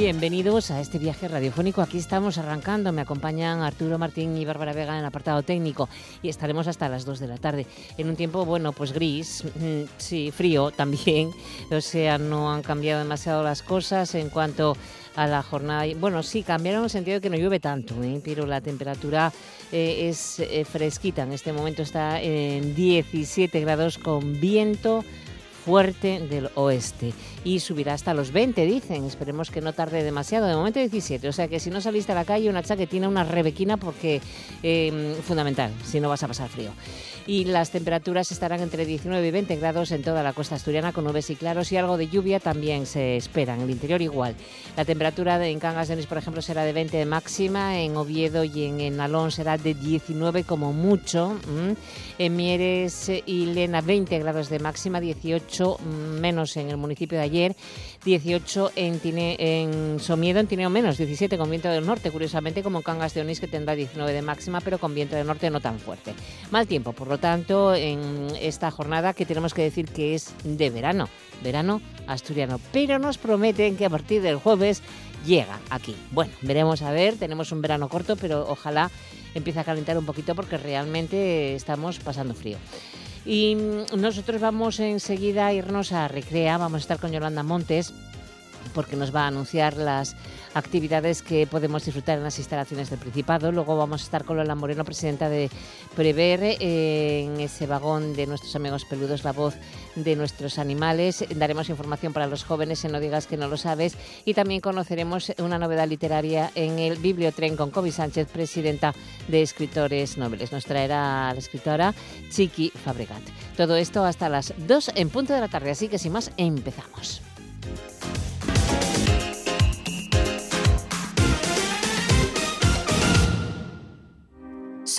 Bienvenidos a este viaje radiofónico. Aquí estamos arrancando. Me acompañan Arturo Martín y Bárbara Vega en el apartado técnico y estaremos hasta las 2 de la tarde. En un tiempo, bueno, pues gris, mm, sí, frío también. O sea, no han cambiado demasiado las cosas en cuanto a la jornada. Bueno, sí, cambiaron en el sentido de que no llueve tanto, ¿eh? pero la temperatura eh, es eh, fresquita. En este momento está en 17 grados con viento fuerte del oeste y subirá hasta los 20, dicen. Esperemos que no tarde demasiado. De momento 17, o sea que si no saliste a la calle, una chaquetina, una rebequina, porque eh, fundamental, si no vas a pasar frío y las temperaturas estarán entre 19 y 20 grados en toda la costa asturiana con nubes y claros y algo de lluvia también se espera, en el interior igual. La temperatura en Cangas de Onís, por ejemplo, será de 20 de máxima, en Oviedo y en, Alón será de 19 como mucho, en Mieres y Lena 20 grados de máxima, 18 menos en el municipio de ayer, 18 en, en Somiedo, en Tineo menos, 17 con viento del norte, curiosamente como Cangas de Onís que tendrá 19 de máxima, pero con viento del norte no tan fuerte. Mal tiempo, por lo tanto, en esta jornada que tenemos que decir que es de verano, verano asturiano, pero nos prometen que a partir del jueves llega aquí. Bueno, veremos a ver, tenemos un verano corto, pero ojalá empiece a calentar un poquito porque realmente estamos pasando frío. Y nosotros vamos enseguida a irnos a Recrea, vamos a estar con Yolanda Montes porque nos va a anunciar las actividades que podemos disfrutar en las instalaciones del Principado. Luego vamos a estar con Lola Moreno, presidenta de Prever, en ese vagón de nuestros amigos peludos, la voz de nuestros animales. Daremos información para los jóvenes en No digas que no lo sabes y también conoceremos una novedad literaria en el Bibliotren con Kobe Sánchez, presidenta de Escritores Nobles. Nos traerá la escritora Chiqui Fabregat. Todo esto hasta las 2 en punto de la tarde, así que sin más empezamos.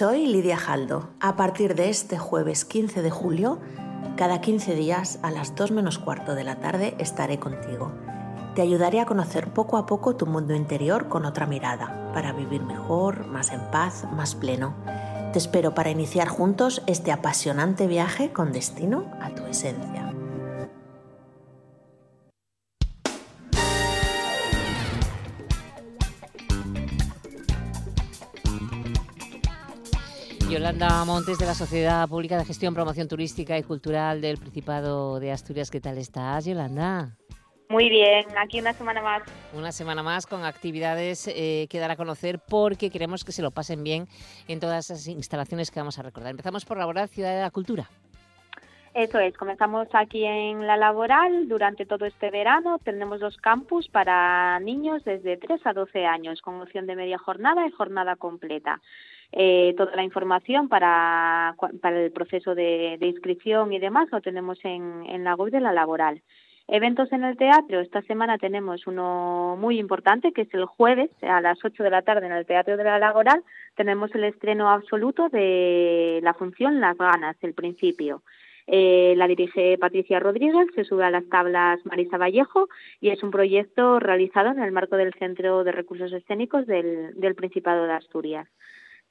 Soy Lidia Jaldo. A partir de este jueves 15 de julio, cada 15 días a las 2 menos cuarto de la tarde estaré contigo. Te ayudaré a conocer poco a poco tu mundo interior con otra mirada, para vivir mejor, más en paz, más pleno. Te espero para iniciar juntos este apasionante viaje con destino a tu esencia. Yolanda Montes de la Sociedad Pública de Gestión, Promoción Turística y Cultural del Principado de Asturias. ¿Qué tal estás, Yolanda? Muy bien, aquí una semana más. Una semana más con actividades eh, que dar a conocer porque queremos que se lo pasen bien en todas esas instalaciones que vamos a recordar. Empezamos por Laboral Ciudad de la Cultura. Eso es, comenzamos aquí en la laboral durante todo este verano. Tenemos los campus para niños desde 3 a 12 años con opción de media jornada y jornada completa. Eh, toda la información para, para el proceso de, inscripción y demás lo tenemos en, en la web de la laboral. Eventos en el teatro. Esta semana tenemos uno muy importante, que es el jueves a las 8 de la tarde en el Teatro de la Laboral. Tenemos el estreno absoluto de la función Las Ganas, el principio. Eh, la dirige Patricia Rodríguez, se sube a las tablas Marisa Vallejo y es un proyecto realizado en el marco del Centro de Recursos Escénicos del, del Principado de Asturias.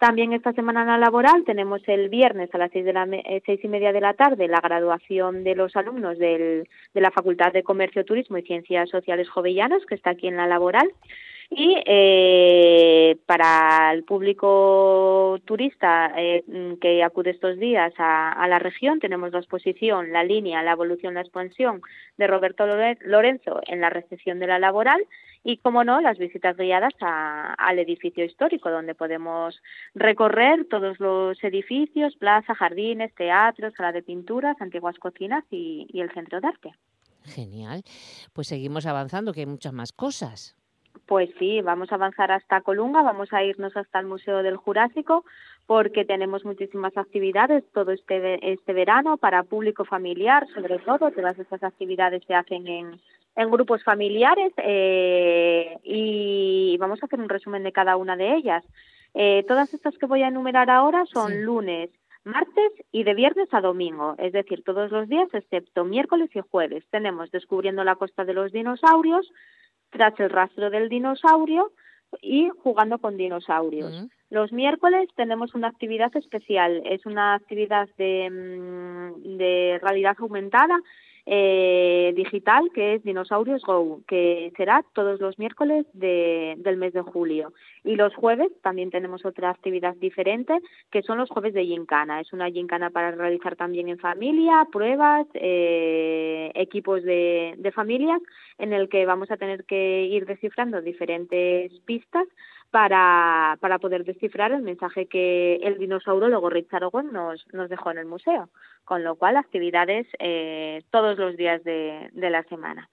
También esta semana laboral tenemos el viernes a las seis, de la, eh, seis y media de la tarde la graduación de los alumnos del, de la Facultad de Comercio, Turismo y Ciencias Sociales Jovellanos, que está aquí en la laboral. Y eh, para el público turista eh, que acude estos días a, a, la región, tenemos la exposición La línea, la evolución, la expansión de Roberto Lorenzo en la recepción de la laboral y, como no, las visitas guiadas al edificio histórico, donde podemos recorrer todos los edificios, plaza, jardines, teatros, sala de pinturas, antiguas cocinas y, y el centro de arte. Genial. Pues seguimos avanzando, que hay muchas más cosas. Pues sí, vamos a avanzar hasta Colunga, vamos a irnos hasta el Museo del Jurásico porque tenemos muchísimas actividades todo este, este verano para público familiar, sobre todo. Todas estas actividades se hacen en, en grupos familiares eh, y vamos a hacer un resumen de cada una de ellas. Eh, todas estas que voy a enumerar ahora son lunes, martes y de viernes a domingo, es decir, todos los días excepto miércoles y jueves. Tenemos Descubriendo la Costa de los Dinosaurios, tras el rastro del dinosaurio y jugando con dinosaurios. Los miércoles tenemos una actividad especial, es una actividad de, mm, de realidad aumentada eh, digital que es Dinosaurios Go, que será todos los miércoles de, del mes de julio. Y los jueves también tenemos otra actividad diferente, que son los jueves de gincana. Es una gincana para realizar también en familia, pruebas, eh, equipos de, de familias, en el que vamos a tener que ir descifrando diferentes pistas para, para poder descifrar el mensaje que el luego Richard Owen nos, nos dejó en el museo. Con lo cual, actividades eh, todos los días de, de la semana.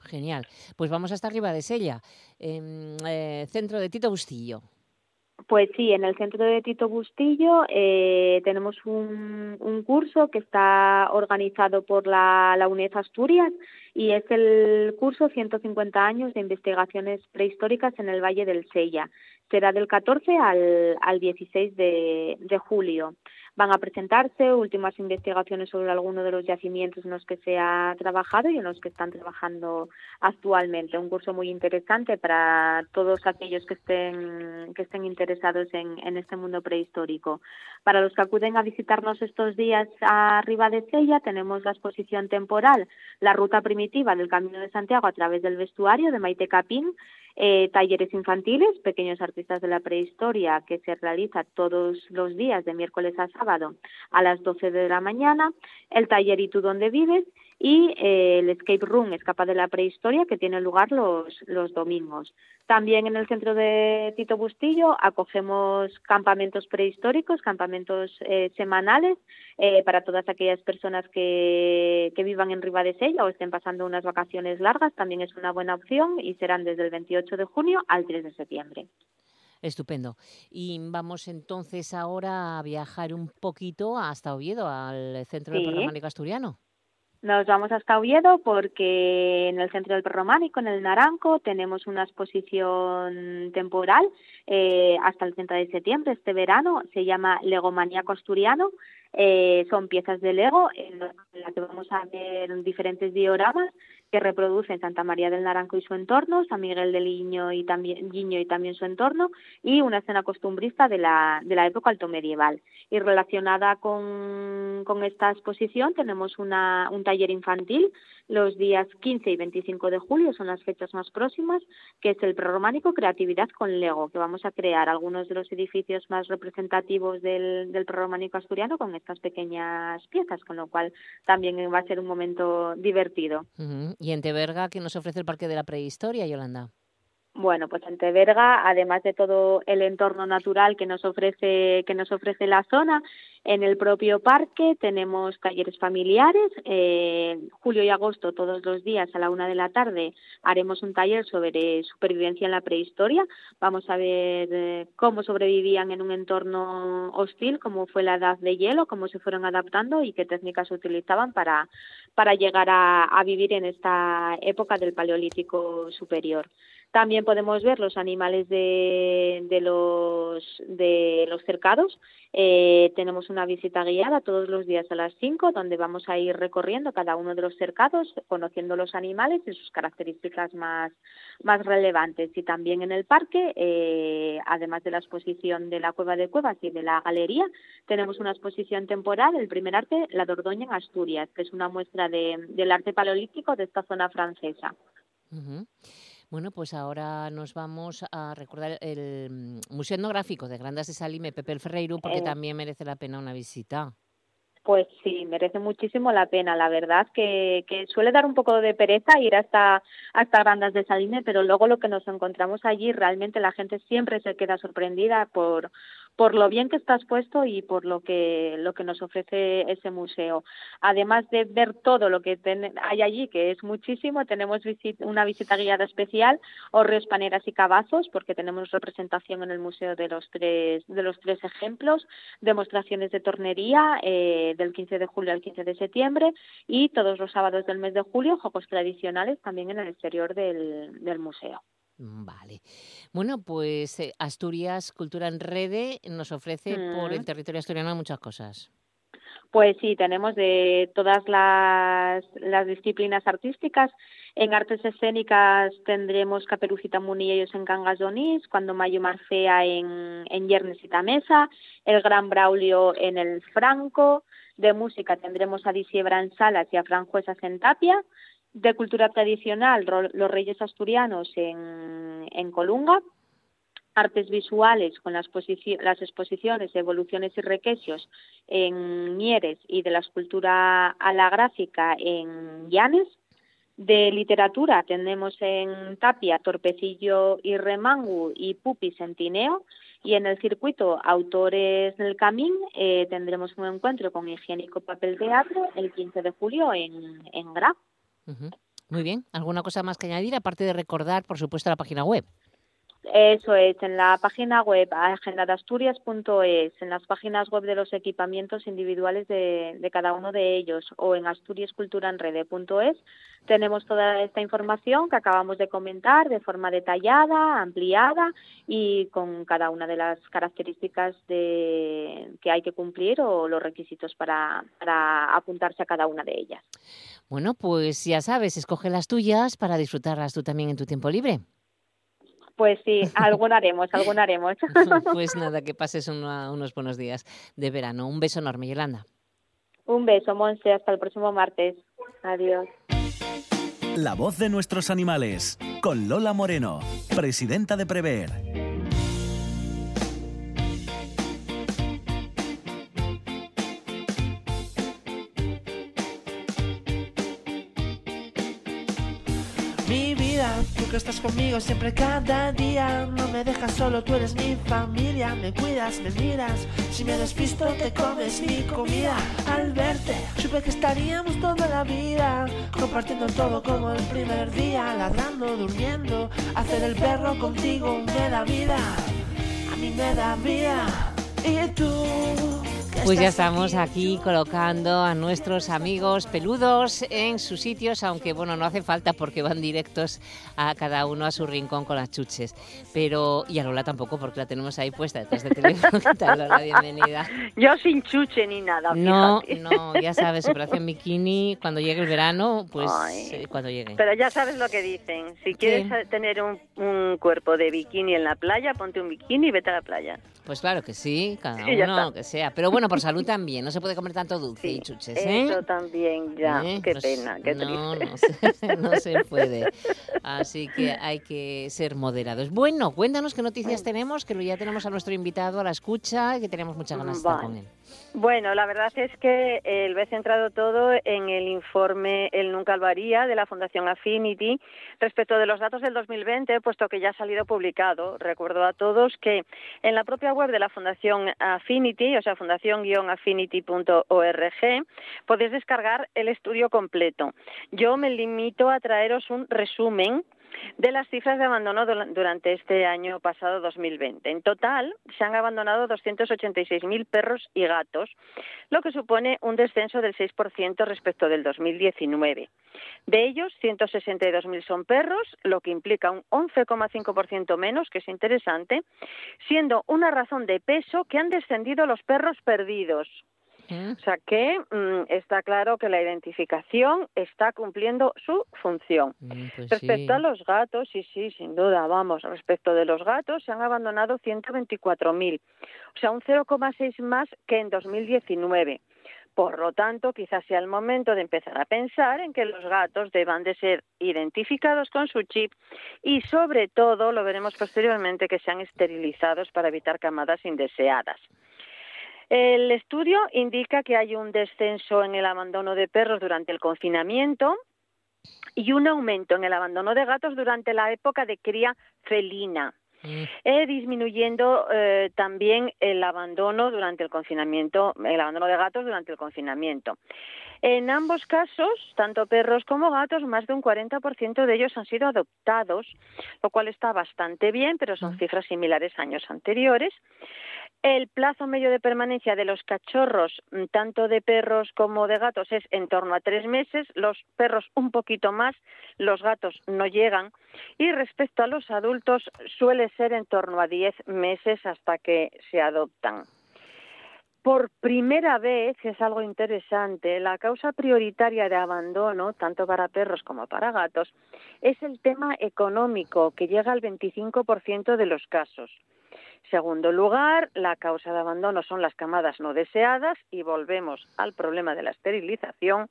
Genial. Pues vamos hasta arriba de Sella, eh, centro de Tito Bustillo. Pues sí, en el centro de Tito Bustillo eh, tenemos un, un, curso que está organizado por la, la UNED Asturias y es el curso 150 años de investigaciones prehistóricas en el Valle del Sella. Será del 14 al, al 16 de, de julio van a presentarse últimas investigaciones sobre algunos de los yacimientos en los que se ha trabajado y en los que están trabajando actualmente. Un curso muy interesante para todos aquellos que estén, que estén interesados en, en este mundo prehistórico. Para los que acuden a visitarnos estos días arriba de Sella, tenemos la exposición temporal La Ruta Primitiva del Camino de Santiago a través del vestuario de Maite Capín, eh, talleres infantiles, pequeños artistas de la prehistoria, que se realiza todos los días de miércoles a sábado a las 12 de la mañana, el taller ¿Y tú dónde vives? Y eh, el Escape Room, Escapa de la Prehistoria, que tiene lugar los, los domingos. También en el centro de Tito Bustillo acogemos campamentos prehistóricos, campamentos eh, semanales eh, para todas aquellas personas que, que vivan en Ribadesella o estén pasando unas vacaciones largas. También es una buena opción y serán desde el 28 de junio al 3 de septiembre. Estupendo. Y vamos entonces ahora a viajar un poquito hasta Oviedo, al Centro sí. del Asturiano. Nos vamos hasta Oviedo porque en el centro del Prerrománico, en el Naranco, tenemos una exposición temporal eh, hasta el 30 de septiembre, este verano, se llama Legomaniaco Asturiano. Eh, son piezas de Lego en las que vamos a ver diferentes dioramas que reproducen Santa María del Naranco y su entorno, San Miguel del Guiño y también, Guiño y también su entorno, y una escena costumbrista de la, de la época altomedieval. Y relacionada con, con esta exposición tenemos una, un taller infantil los días 15 y 25 de julio, son las fechas más próximas, que es el prerrománico Creatividad con Lego, que vamos a crear algunos de los edificios más representativos del, del prerrománico asturiano con estas pequeñas piezas, con lo cual también va a ser un momento divertido. ¿Y en Teberga qué nos ofrece el Parque de la Prehistoria, Yolanda? Bueno, pues en Teberga, además de todo el entorno natural que nos ofrece que nos ofrece la zona, en el propio parque tenemos talleres familiares. Eh, julio y agosto, todos los días a la una de la tarde, haremos un taller sobre supervivencia en la prehistoria. Vamos a ver eh, cómo sobrevivían en un entorno hostil, cómo fue la edad de hielo, cómo se fueron adaptando y qué técnicas utilizaban para, para llegar a, a vivir en esta época del Paleolítico superior. También podemos ver los animales de, de, los, de los cercados. Eh, tenemos una visita guiada todos los días a las 5, donde vamos a ir recorriendo cada uno de los cercados, conociendo los animales y sus características más, más relevantes. Y también en el parque, eh, además de la exposición de la Cueva de Cuevas y de la Galería, tenemos una exposición temporal, el primer arte, La Dordoña en Asturias, que es una muestra de, del arte paleolítico de esta zona francesa. Bueno, pues ahora nos vamos a recordar el mm, Museo Etnográfico de Grandas de Salime, Pepe el Ferreiro, porque eh. también merece la pena una visita. Pues sí, merece muchísimo la pena. La verdad que, que suele dar un poco de pereza ir hasta, hasta Grandas de Salime, pero luego lo que nos encontramos allí, realmente la gente siempre se queda sorprendida por, por lo bien que está expuesto y por lo que, lo que nos ofrece ese museo. Además de ver todo lo que hay allí, que es muchísimo, tenemos una visita guiada especial, Horreos, Paneras y Cabazos, porque tenemos representación en el museo de los tres, de los tres ejemplos, demostraciones de tornería eh, del 15 de julio al 15 de septiembre y todos los sábados del mes de julio, juegos tradicionales también en el exterior del, del museo. Mm, vale. Bueno, pues eh, Asturias Cultura en Rede nos ofrece por el territorio asturiano muchas cosas. Pues sí, tenemos de todas las, las disciplinas artísticas. En artes escénicas tendremos Caperucita Munillos en Cangas Cuando Mayo Marcea en, en Yernes y Tamesa, El Gran Braulio en el Franco, de música tendremos a Disiebra en Salas y a Franjuesas en Tapia, de cultura tradicional, los Reyes Asturianos en, en Colunga, artes visuales con las, exposiciones Evoluciones y Requesios en Mieres y de la escultura a la gráfica en Llanes. De literatura tenemos en Tapia Torpecillo y Remangu y Pupi Sentineo y en el circuito Autores del Camín eh, tendremos un encuentro con Higiénico Papel Teatro el 15 de julio en, en Gra. Muy bien. ¿Alguna cosa más que añadir, aparte de recordar, por supuesto, la página web? Eso es, en la página web agendadasturias.es, en las páginas web de los equipamientos individuales de, de cada uno de ellos o en asturiasculturanrede.es tenemos toda esta información que acabamos de comentar de forma detallada, ampliada y con cada una de las características de, que hay que cumplir o los requisitos para apuntarse a cada una de ellas. Bueno, pues ya sabes, escoge las tuyas para disfrutarlas tú también en tu tiempo libre. Pues sí, alguna haremos, alguna haremos. pues nada, que pases unos buenos días de verano. Un beso enorme, Yolanda. Un beso, Monse. Hasta el próximo martes. Adiós. La voz de nuestros animales, con Lola Moreno, presidenta de Prever. Estás conmigo siempre cada día. No me dejas solo, tú eres mi familia. Me cuidas, me miras. Si me despisto, te comes mi comida. Al verte, supe que estaríamos toda la vida. Compartiendo todo como el primer día. Ladrando, durmiendo. Hacer el perro contigo me da vida. A mí me da vida. Y tú pues ya estamos aquí colocando a nuestros amigos peludos en sus sitios, aunque bueno, no hace falta porque van directos a cada uno a su rincón con las chuches. Pero, y a Lola tampoco, porque la tenemos ahí puesta detrás del teléfono. ¿Qué tal, Lola? Bienvenida. Yo sin chuche ni nada. No, no, ya sabes, operación bikini, cuando llegue el verano, pues eh, cuando llegue. Pero ya sabes lo que dicen. Si quieres tener un, un cuerpo de bikini en la playa, ponte un bikini y vete a la playa. Pues claro que sí, cada uno que sea. Pero bueno, por salud también, no se puede comer tanto dulce y chuches. ¿eh? Eso también, ya. ¿Eh? Qué pena, qué no, No se, no se, puede. Así que hay que ser moderados. Bueno, cuéntanos qué noticias tenemos, que ya tenemos a nuestro invitado a la escucha y que tenemos muchas ganas de estar con él. Bueno, la verdad es que el ve centrado todo en el informe El Nunca lo haría de la Fundación Affinity respecto de los datos del 2020, puesto que ya ha salido publicado. Recuerdo a todos que en la propia web de la Fundación Affinity, o sea, fundación-affinity.org, podéis descargar el estudio completo. Yo me limito a traeros un resumen de las cifras de abandono durante este año pasado 2020. En total, se han abandonado 286.000 perros y gatos, lo que supone un descenso del 6% respecto del 2019. De ellos, 162.000 son perros, lo que implica un 11,5% menos, que es interesante, siendo una razón de peso que han descendido los perros perdidos, o sea que mm, está claro que la identificación está cumpliendo su función. Mm, pues respecto a los gatos, sí, sí, sin duda, vamos, respecto de los gatos se han abandonado 124.000, o sea, un 0,6 más que en 2019. Por lo tanto, quizás sea el momento de empezar a pensar en que los gatos deban de ser identificados con su chip y, sobre todo, lo veremos posteriormente, que sean esterilizados para evitar camadas indeseadas. El estudio indica que hay un descenso en el abandono de perros durante el confinamiento y un aumento en el abandono de gatos durante la época de cría felina. Mm. eh, disminuyendo eh, también el abandono durante el confinamiento, el abandono de gatos durante el confinamiento. En ambos casos, tanto perros como gatos, más de un 40% de ellos han sido adoptados, lo cual está bastante bien, pero son Mm. cifras similares a años anteriores. El plazo medio de permanencia de los cachorros, mm, tanto de perros como de gatos, es en torno a tres meses. Los perros un poquito más, los gatos no llegan. Y respecto a los adultos, suele ser en torno a diez meses hasta que se adoptan. Por primera vez, es algo interesante, la causa prioritaria de abandono, tanto para perros como para gatos, es el tema económico, que llega al 25% de los casos. Segundo lugar, la causa de abandono son las camadas no deseadas y volvemos al problema de la esterilización.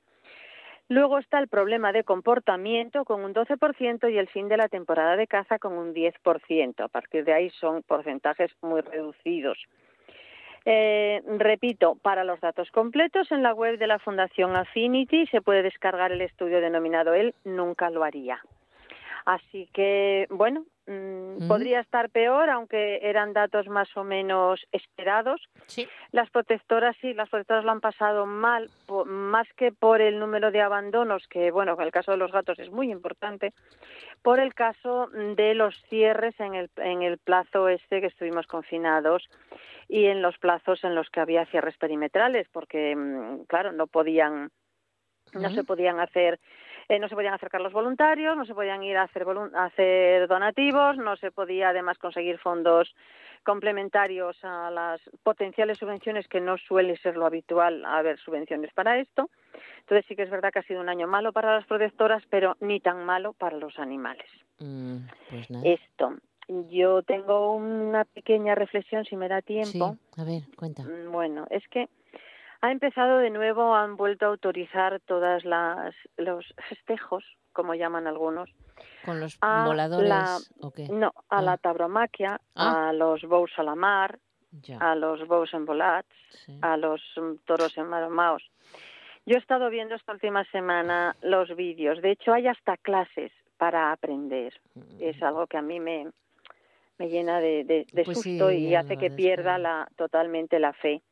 Luego está el problema de comportamiento con un 12% y el fin de la temporada de caza con un 10%. A partir de ahí son porcentajes muy reducidos. Eh, repito, para los datos completos en la web de la Fundación Affinity se puede descargar el estudio denominado Él nunca lo haría. Así que, bueno, mm, Mm. podría estar peor, aunque eran datos más o menos esperados. Sí. Las protectoras sí, las protectoras lo han pasado mal, po- más que por el número de abandonos, que bueno, en el caso de los gatos es muy importante, por el caso de los cierres en el, en el plazo este que estuvimos confinados y en los plazos en los que había cierres perimetrales, porque mm, claro, no podían no se podían hacer eh, no se podían acercar los voluntarios, no se podían ir a hacer, a hacer donativos, no se podía además conseguir fondos complementarios a las potenciales subvenciones, que no suele ser lo habitual haber subvenciones para esto. Entonces sí que es verdad que ha sido un año malo para las protectoras, pero ni tan malo para los animales. Mm, pues nada. Esto. Yo tengo una pequeña reflexión, si me da tiempo. Sí, a ver, cuenta. Mm, Bueno, es que ha empezado de nuevo, han vuelto a autorizar todas las los festejos, como llaman algunos, ¿Con los a voladores la- no, a Ah. la tauromaquia, Ah. a los bous a la mar, Ya, a los bous embolats, sí. a los mm, toros enmaromaos. Yo he estado viendo esta última semana los vídeos. De hecho, hay hasta clases para aprender. Es algo que a mí me, me llena de, de- de Pues sí, susto y hace que- pierda la, totalmente la fe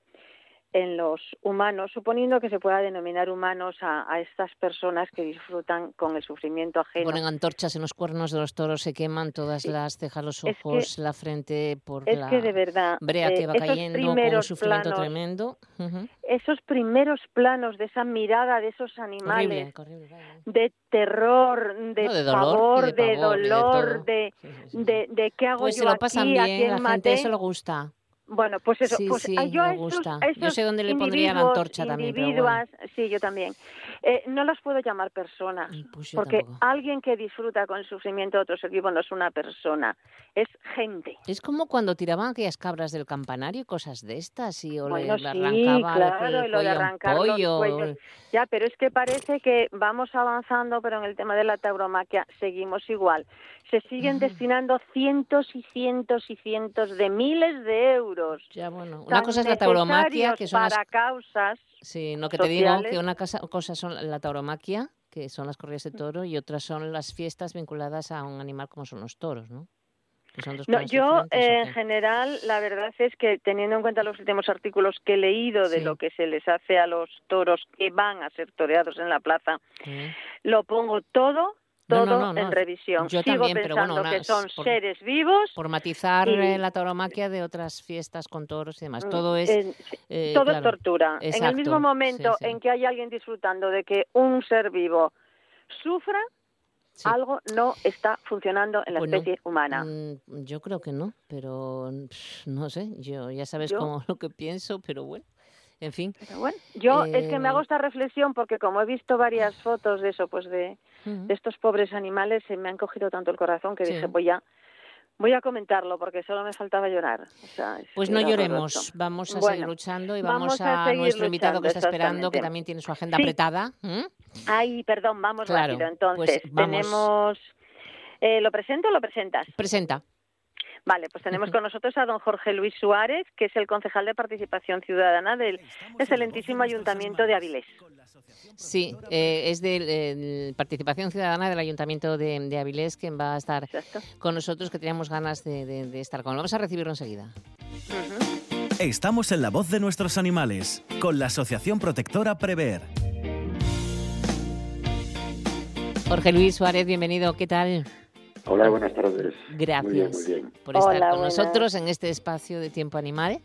en los humanos, suponiendo que se pueda denominar humanos a, a estas personas que disfrutan con el sufrimiento ajeno. Ponen antorchas en los cuernos de los toros, se queman todas las cejas, los Es que- ojos, la frente por es la que de verdad, brea que eh, va esos cayendo con un sufrimiento planos, tremendo. Ujú. esos primeros planos de esa mirada de esos Horrible, animales, horrible, vaya. de terror, de, No, de dolor, pavor, de de, pavor, de dolor, todo. de, Sí, sí, sí. de, de qué hago Pues se yo lo pasan aquí, a bien, quién la gente maté. eso le gusta. Bueno, pues eso, Sí, pues sí, a- yo a me esos- gusta. a Yo esos sé dónde le pondría la antorcha también, pero bueno. sí, yo también. Eh, no las puedo llamar personas, Pues porque tampoco. alguien que disfruta con el sufrimiento de otro ser vivo no es una persona, es gente. Es como cuando tiraban aquellas cabras del campanario y cosas de estas, y o Bueno, le sí, arrancaba claro, el lo de arrancar pollo. cuellos. Ya, pero es que parece que vamos avanzando, pero en el tema de la tauromaquia seguimos igual. Se siguen destinando cientos y cientos y cientos de miles de euros. Ya, bueno, una cosa es la tauromaquia, que son las para causas Sí, lo que te digo, que una casa, cosa son la tauromaquia, que son las corridas de toro, y otras son las fiestas vinculadas a un animal como son los toros, ¿no? No, yo diferentes, ¿o eh, en general la verdad es que teniendo en cuenta los últimos artículos que he leído de Sí. lo que se les hace a los toros que van a ser toreados en la plaza, lo pongo todo, No, todo no, no, no. en revisión. Yo Sigo también, pero bueno, que son por- seres vivos. Por matizar y- eh, la tauromaquia de otras fiestas con toros y demás. mm, Todo es... eh, eh, todo es tortura. en el mismo momento sí, sí. en que hay alguien disfrutando de que un ser vivo sufra, sí. algo no está funcionando en la especie humana. Mm, Yo creo que no, pero no sé, yo ya sabes Yo- cómo lo que pienso, pero bueno, en fin. Pero bueno, yo es que me hago Eh, esta reflexión porque como he visto varias fotos de eso, pues de, De estos pobres animales, se me han cogido tanto el corazón que Sí. dije, voy a, voy a comentarlo porque solo me faltaba llorar. O sea, es Pues no lloremos, vamos a seguir luchando y vamos vamos, a nuestro invitado que está esperando, que también tiene su agenda Sí. apretada. Ay, perdón, vamos Claro, rápido. pues Entonces, vamos. tenemos... eh, ¿Lo presento o lo presentas? Presenta. Vale, pues tenemos con nosotros a don Jorge Luis Suárez, que es el concejal de Participación Ciudadana del excelentísimo Ayuntamiento de Avilés. Sí, eh, es de participación ciudadana del Ayuntamiento de, Avilés, quien va a estar con nosotros, que teníamos ganas de, estar con. Vamos a recibirlo enseguida. Estamos en la voz de nuestros animales, con la Asociación Protectora Prever. Jorge Luis Suárez, bienvenido, ¿qué tal? Hola, buenas tardes. Gracias por estar con nosotros en este espacio de Tiempo Animal.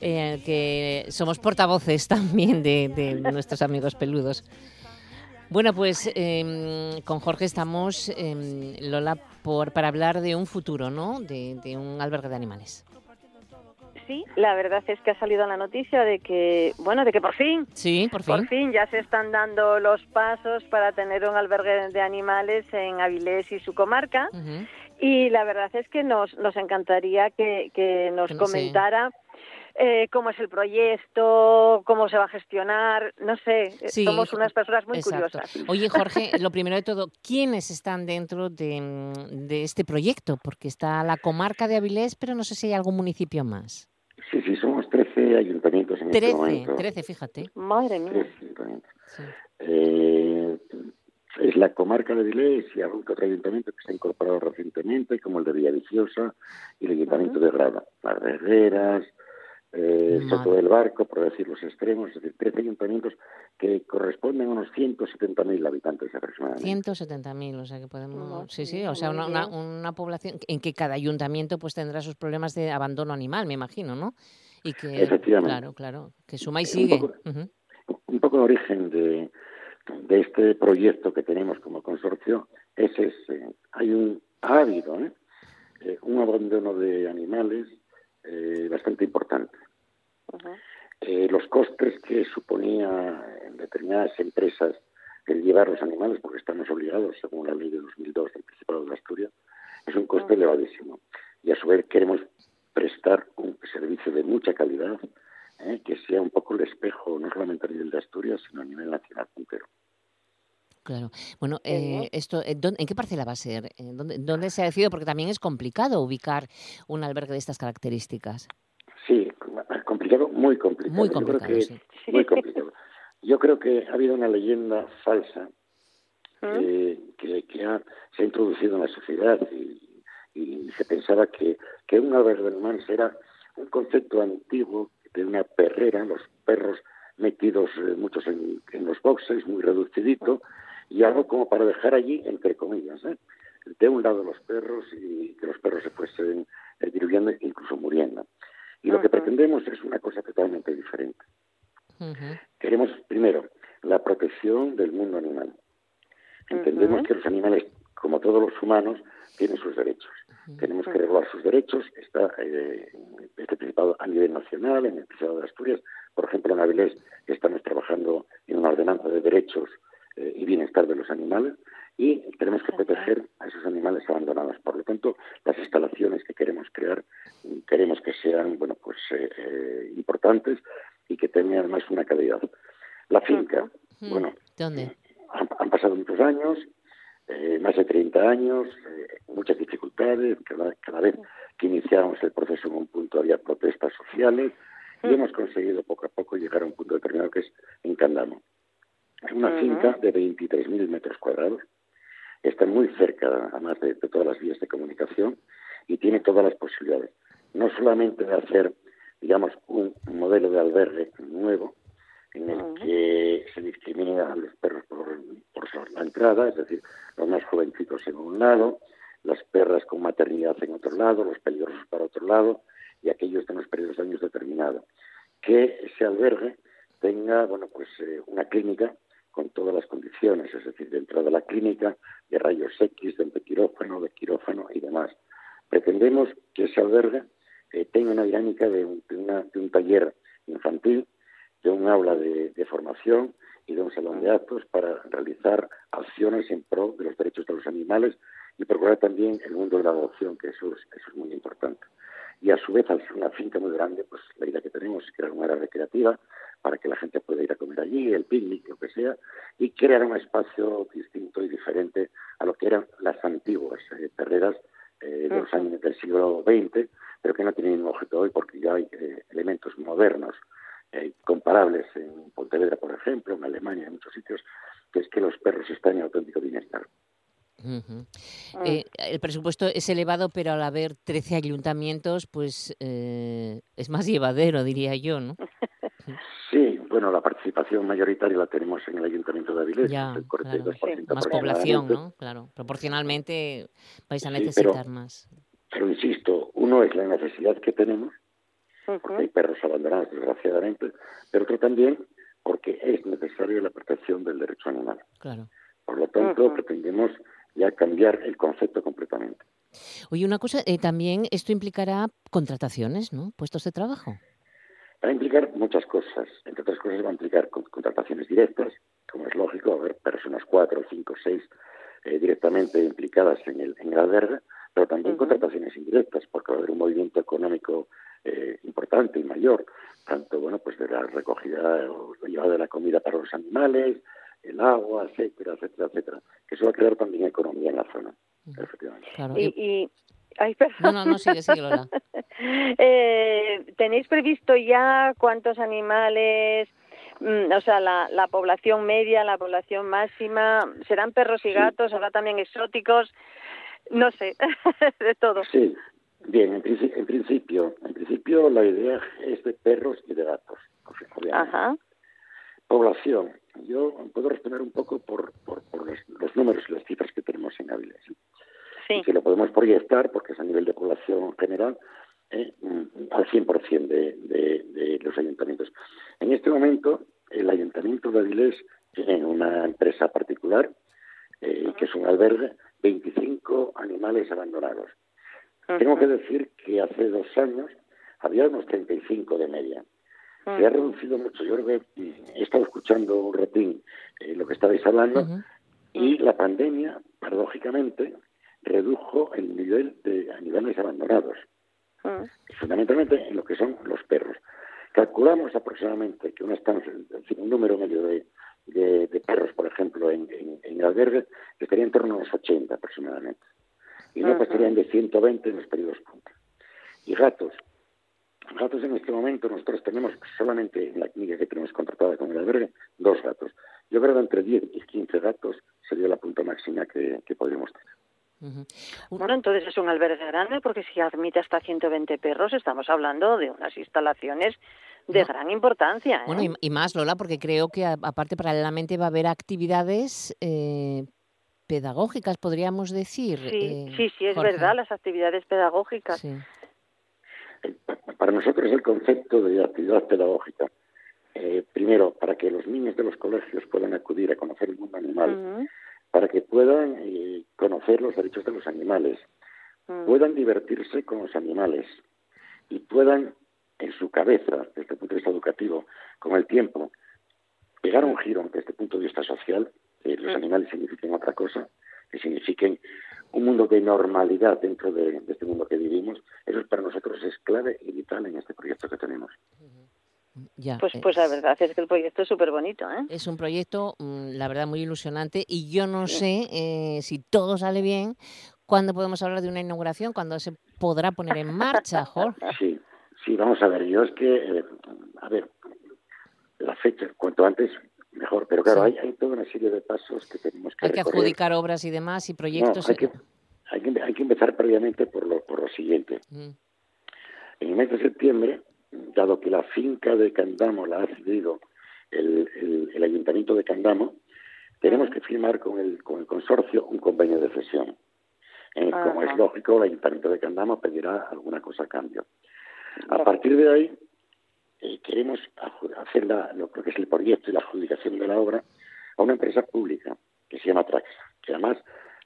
Eh, que somos portavoces también de, nuestros amigos peludos. Bueno, pues em, con Jorge estamos, em, Lola, por, para hablar de un futuro, ¿no? De, un albergue de animales. Sí, la verdad es que ha salido la noticia de que, bueno, de que por fin, sí, por fin, por fin ya se están dando los pasos para tener un albergue de animales en Avilés y su comarca. Y la verdad es que nos, nos encantaría que, nos comentara eh, cómo es el proyecto, cómo se va a gestionar, no sé, somos unas personas muy curiosas. Oye, Jorge, lo primero de todo, ¿quiénes están dentro de, este proyecto? Porque está la comarca de Avilés, pero no sé si hay algún municipio más. Sí, sí, somos 13 ayuntamientos en 13, este momento. 13, fíjate. Madre mía. Eh, es la comarca de Avilés y algún otro ayuntamiento que se ha incorporado recientemente, como el de Villaviciosa y el ayuntamiento de Grada. Las Herreras, eh, Soto del Barco, por decir los extremos, es decir, 13 ayuntamientos que corresponden a unos 170.000 habitantes aproximadamente. 170.000, o sea que podemos... sí, sí, o sea, una, una, población en que cada ayuntamiento pues tendrá sus problemas de abandono animal, me imagino, ¿no? Y que, Efectivamente. Claro, claro, que suma y sigue. Un poco, un poco el origen de, de este proyecto que tenemos como consorcio es ese. Hay un, ha habido ¿eh? Eh, un abandono de animales eh, bastante importante. Eh, los costes que suponía en determinadas empresas el llevar los animales, porque estamos obligados, según la ley de 2002 del Principado de Asturias, es un coste elevadísimo. Y a su vez queremos prestar un servicio de mucha calidad eh, que sea un poco el espejo, no solamente a nivel de Asturias, sino a nivel nacional entero. Claro. Bueno, eh, esto, ¿en qué parcela va a ser? ¿Dónde, ¿Dónde, se ha decidido? Porque también es complicado ubicar un albergue de estas características. Sí, complicado, muy complicado. Muy complicado, Yo creo que, Muy complicado. Yo creo que ha habido una leyenda falsa que, se ha introducido en la sociedad y, se pensaba que, que un albergue de humanos era un concepto antiguo de una perrera, los perros metidos eh, muchos en, los boxes, muy reducidito, y algo como para dejar allí, entre comillas, ¿eh? de un lado los perros y que los perros se fuesen eh, diluyendo, incluso muriendo. Y lo que pretendemos es una cosa totalmente diferente. Queremos, primero, la protección del mundo animal. Entendemos que los animales, como todos los humanos, tienen sus derechos. Tenemos que regular sus derechos. Está eh, este Principado a nivel nacional, en el Principado de Asturias. Por ejemplo, en Avilés estamos trabajando en una ordenanza de derechos eh, y bienestar de los animales y tenemos que proteger a esos animales abandonados. Por lo tanto, las instalaciones que queremos crear queremos que sean bueno pues eh, eh, importantes y que tengan además una calidad. La finca, bueno, ¿dónde? Han, pasado muchos años, más de 30 años, muchas dificultades. Cada, cada vez que iniciamos el proceso en un punto había protestas sociales y hemos conseguido poco a poco llegar a un punto determinado que es en Candamo. Es una finca de 23.000 metros cuadrados, está muy cerca además de, todas las vías de comunicación y tiene todas las posibilidades. No solamente de hacer, digamos, un modelo de albergue nuevo en el que se discrimine a los perros por, por la entrada, es decir, los más jovencitos en un lado, las perras con maternidad en otro lado, los peligrosos para otro lado y aquellos de unos periodos de años determinados. Que ese albergue tenga, bueno, pues eh, una clínica con todas las condiciones, es decir, dentro de la clínica, de rayos X, de quirófano, de quirófano y demás. Pretendemos que ese albergue eh, tenga una dinámica de un, taller infantil, de un aula de, formación y de un salón de actos para realizar acciones en pro de los derechos de los animales y procurar también el mundo de la adopción, que eso es, muy importante. Y a su vez, al ser una finca muy grande, pues la idea que tenemos es crear una área recreativa para que la gente pueda ir a comer allí, el picnic, lo que sea, y crear un espacio distinto y diferente a lo que eran las antiguas eh, perreras eh, de los años del siglo XX, pero que no tienen ningún objeto hoy porque ya hay eh, elementos modernos eh, comparables en Pontevedra, por ejemplo, en Alemania, en muchos sitios, que es que los perros están en auténtico bienestar. Eh, el presupuesto es elevado, pero al haber 13 ayuntamientos, pues eh, es más llevadero, diría yo, ¿no? Sí, bueno, la participación mayoritaria la tenemos en el Ayuntamiento de Avilés, el 42% Más población, ¿no? Claro, proporcionalmente vais a necesitar más. Pero insisto, uno es la necesidad que tenemos, porque hay perros abandonados, desgraciadamente, pero otro también porque es necesaria la protección del derecho animal. Claro. Por lo tanto, pretendemos ya cambiar el concepto completamente. Oye, una cosa, eh, también esto implicará contrataciones, ¿no? Puestos de trabajo. Va a implicar muchas cosas. Entre otras cosas va a implicar contrataciones directas, como es lógico, haber personas cuatro, cinco, seis eh, directamente implicadas en el, en el albergue, pero también contrataciones indirectas, porque va a haber un movimiento económico eh, importante y mayor, tanto bueno pues de la recogida o llevada de la comida para los animales, el agua, etcétera, etcétera, etcétera, que eso va a crear también economía en la zona, efectivamente. y, no, no, no, sigue, sigue, Lola. Eh, ¿Tenéis previsto ya cuántos animales, mm, o sea, la, la, población media, la población máxima, serán perros y gatos, habrá también exóticos? No sé, de todo. Sí, bien, en, en, principio, en principio la idea es de perros y de gatos, Ajá. Población, yo puedo responder un poco por, por, los, números y las cifras que tenemos en Avilés. Sí. Que lo podemos proyectar, porque es a nivel de población general, eh, mm, al 100% de, de, de los ayuntamientos. En este momento, el ayuntamiento de Avilés tiene una empresa particular, eh, que es un albergue, 25 animales abandonados. Tengo que decir que hace dos años había unos 35 de media. Se ha reducido mucho. Yo creo que he estado escuchando un ratín eh, lo que estabais hablando y la pandemia, paradójicamente, redujo el nivel de animales abandonados, fundamentalmente en lo que son los perros. Calculamos aproximadamente que una estancia, un número medio de, de, perros, por ejemplo, en, en, en albergue, estaría en torno a los 80 aproximadamente. Y no pasarían de 120 en los periodos punta. Y gatos, Gatos en este momento nosotros tenemos solamente en la clínica que tenemos contratada con el albergue dos gatos. Yo creo que entre 10 y 15 gatos sería la punta máxima que, podríamos tener. Bueno, entonces es un albergue grande porque si admite hasta 120 perros estamos hablando de unas instalaciones de gran importancia. ¿eh? Bueno, y, más, Lola, porque creo que aparte paralelamente va a haber actividades eh, pedagógicas, podríamos decir. Sí, eh, sí, sí, es verdad, las actividades pedagógicas. Sí. Para nosotros el concepto de actividad pedagógica, eh, primero, para que los niños de los colegios puedan acudir a conocer el mundo animal, para que puedan eh, conocer los derechos de los animales, puedan divertirse con los animales y puedan, en su cabeza, desde el punto de vista educativo, con el tiempo, pegar un giro desde este punto de vista social, que los animales signifiquen otra cosa, que signifiquen un mundo de normalidad dentro de, este mundo que vivimos, eso para nosotros es clave y vital en este proyecto que tenemos. Ya, pues, pues la verdad es que el proyecto es súper bonito. ¿eh? Es un proyecto, mm, la verdad, muy ilusionante y yo no sé eh, si todo sale bien, ¿cuándo podemos hablar de una inauguración? ¿Cuándo se podrá poner en marcha, Jorge? Sí, sí, vamos a ver, yo es que, eh, a ver, la fecha, cuanto antes mejor. Pero claro, hay, hay, toda una serie de pasos que tenemos que Hay que adjudicar obras y demás y proyectos. hay, que, hay, que, hay, que, empezar previamente por lo, por lo siguiente. Mm. En el mes de septiembre, dado que la finca de Candamo la ha cedido el, el, el Ayuntamiento de Candamo, tenemos que firmar con el, con el consorcio un convenio de cesión. Eh, como es lógico, el Ayuntamiento de Candamo pedirá alguna cosa a cambio. A partir de ahí, eh, queremos hacer lo que es el proyecto y la adjudicación de la obra a una empresa pública que se llama Traxa, que además,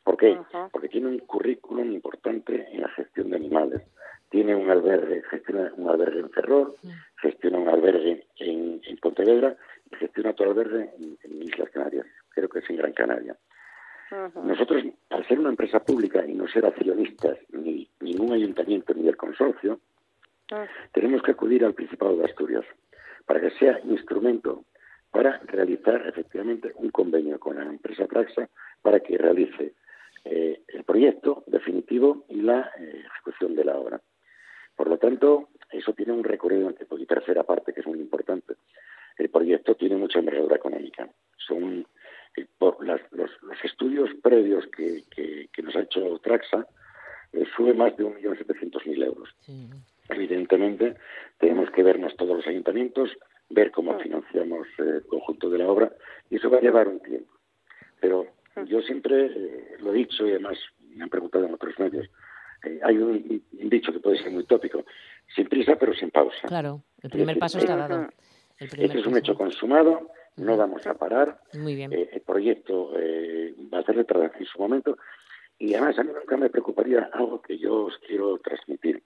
¿por qué? Porque tiene un currículum importante en la gestión de animales. Tiene un albergue, gestiona un albergue en Ferrol, gestiona un albergue en, Pontevedra y gestiona otro albergue en, Islas Canarias, creo que es en Gran Canaria. Nosotros, al ser una empresa pública y no ser accionistas ni ningún ayuntamiento ni del consorcio, tenemos que acudir al Principado de Asturias para que sea instrumento para realizar efectivamente un convenio con la empresa Praxa para que realice eh, el proyecto definitivo y la eh, ejecución de la obra. Por lo tanto, eso tiene un recorrido en tiempo. Pues, y tercera parte, que es muy importante, el proyecto tiene mucha envergadura económica. Son eh, por los, estudios previos que, nos ha hecho Traxa, eh, sube más de 1.700.000 euros. Evidentemente, tenemos que vernos todos los ayuntamientos, ver cómo ah. financiamos eh, el conjunto de la obra, y eso va a llevar un tiempo. Pero yo siempre lo he dicho, y además me han preguntado en otros medios, hay un, dicho que puede ser muy tópico, sin prisa pero sin pausa. Claro, el primer paso está dado. Este es un hecho consumado, no vamos a parar. Muy bien. Eh, el proyecto eh, va a ser retrasado en su momento y además a mí nunca me preocuparía algo que yo os quiero transmitir.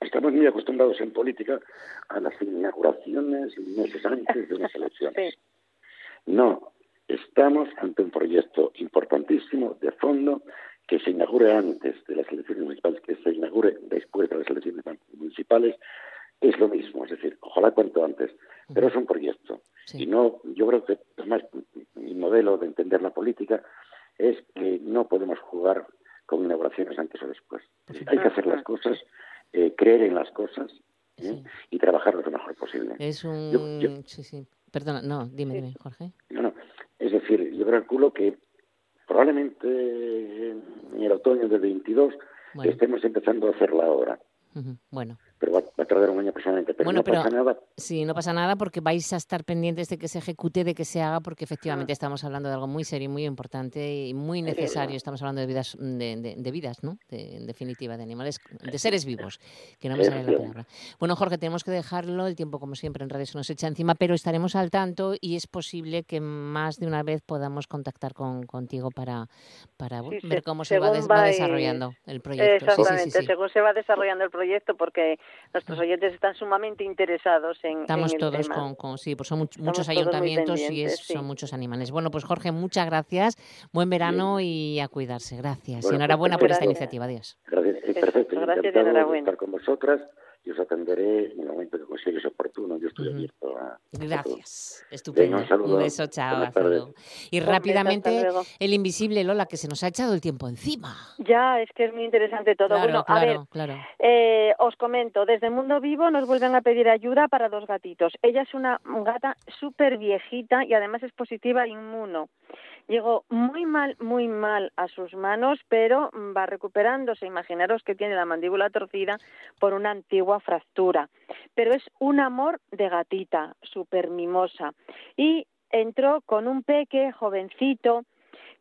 Estamos muy acostumbrados en política a las inauguraciones meses antes de unas elecciones. No, estamos ante un proyecto importantísimo de fondo que se inaugure antes de las elecciones municipales, que se inaugure después de las elecciones municipales, es lo mismo, es decir, ojalá cuanto antes, pero es un proyecto. Y no, yo creo que además mi modelo de entender la política es que no podemos jugar con inauguraciones antes o después. Hay que hacer las cosas, eh, creer en las cosas ¿eh? y trabajar lo mejor posible. Es un... sí, sí. Perdona, no, dime, dime, Jorge. No, no. Es decir, yo calculo que probablemente en el otoño del 22 estemos empezando a hacer la obra. Bueno. Pero va, a tardar un año personalmente, pero no pasa nada. Sí, no pasa nada porque vais a estar pendientes de que se ejecute, de que se haga, porque efectivamente ah. estamos hablando de algo muy serio, muy importante y muy necesario. Estamos hablando de vidas, de, vidas, ¿no? en definitiva, de animales, de seres vivos, que no me sale la palabra. Bueno, Jorge, tenemos que dejarlo, el tiempo como siempre en se nos echa encima, pero estaremos al tanto y es posible que más de una vez podamos contactar con, contigo para, para ver cómo se va, desarrollando el proyecto. Exactamente, según se va desarrollando el proyecto, porque nuestros oyentes están sumamente interesados en Estamos todos Con, sí, pues son muchos ayuntamientos y son muchos animales. Bueno, pues Jorge, muchas gracias. Buen verano y a cuidarse. Gracias. y enhorabuena por esta iniciativa. Adiós. Gracias. Perfecto. Gracias y enhorabuena. estar con vosotras y os atenderé en el momento que consideres oportuno. Yo estoy abierto a. Gracias. Estupendo. un, beso, chao. Y rápidamente, el invisible Lola, que se nos ha echado el tiempo encima. Ya, es que es muy interesante todo. bueno, a ver, eh, os comento, desde Mundo Vivo nos vuelven a pedir ayuda para dos gatitos. Ella es una gata súper viejita y además es positiva inmuno. Llegó muy mal, muy mal a sus manos, pero va recuperándose. Imaginaros que tiene la mandíbula torcida por una antigua fractura. Pero es un amor de gatita, súper mimosa. Y entró con un peque jovencito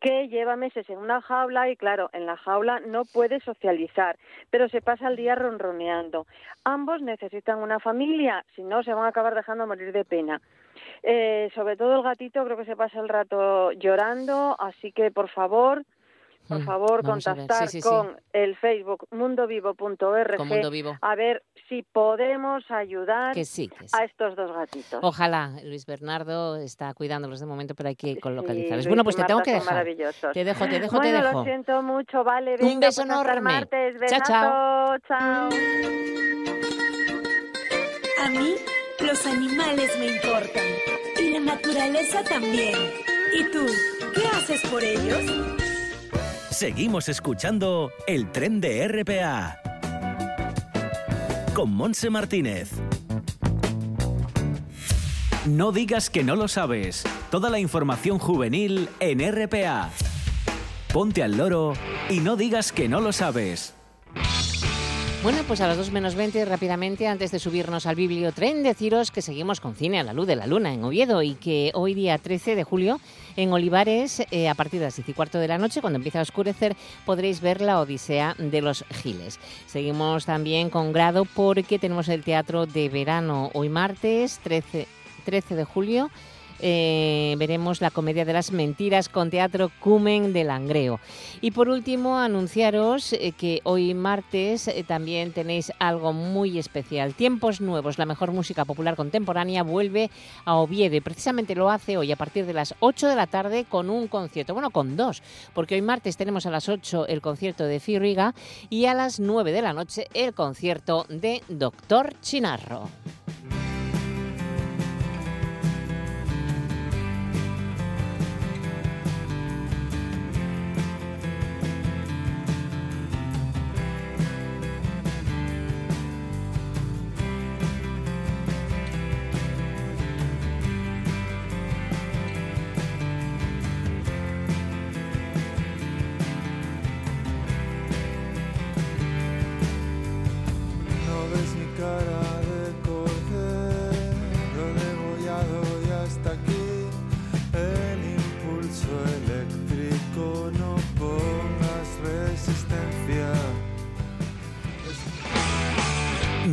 que lleva meses en una jaula y claro, en la jaula no puede socializar, pero se pasa el día ronroneando. Ambos necesitan una familia, si no se van a acabar dejando morir de pena. Eh, sobre todo el gatito creo que se pasa el rato llorando, así que por favor, por mm, favor, contactar con el Facebook mundovivo.org a ver si podemos ayudar a estos dos gatitos. Ojalá, Luis Bernardo está cuidándolos de momento, pero hay que localizarlos. bueno, pues te tengo que dejar. Te dejo, te dejo, te dejo. lo siento mucho, vale. Un beso pues enorme. Martes. Chao, chao. Chao. A mí los animales me importan y la naturaleza también. ¿Y tú, qué haces por ellos? Seguimos escuchando el tren de RPA con Monse Martínez. No digas que no lo sabes. Toda la información juvenil en RPA. Ponte al loro y no digas que no lo sabes. Bueno, pues a las 2 menos 20, rápidamente, antes de subirnos al bibliotren, deciros que seguimos con Cine a la Luz de la Luna en Oviedo y que hoy día 13 de julio en Olivares, eh, a partir de las 10 y cuarto de la noche, cuando empieza a oscurecer, podréis ver la Odisea de los Giles. Seguimos también con grado porque tenemos el teatro de verano hoy martes 13, 13 de julio eh, veremos la comedia de las mentiras con Teatro Cumen de Langreo. Y por último, anunciaros eh, que hoy martes eh, también tenéis algo muy especial. Tiempos Nuevos, la mejor música popular contemporánea, vuelve a Oviedo precisamente lo hace hoy a partir de las 8 de la tarde con un concierto, bueno, con dos, porque hoy martes tenemos a las 8 el concierto de Firriga y a las 9 de la noche el concierto de Doctor Chinarro.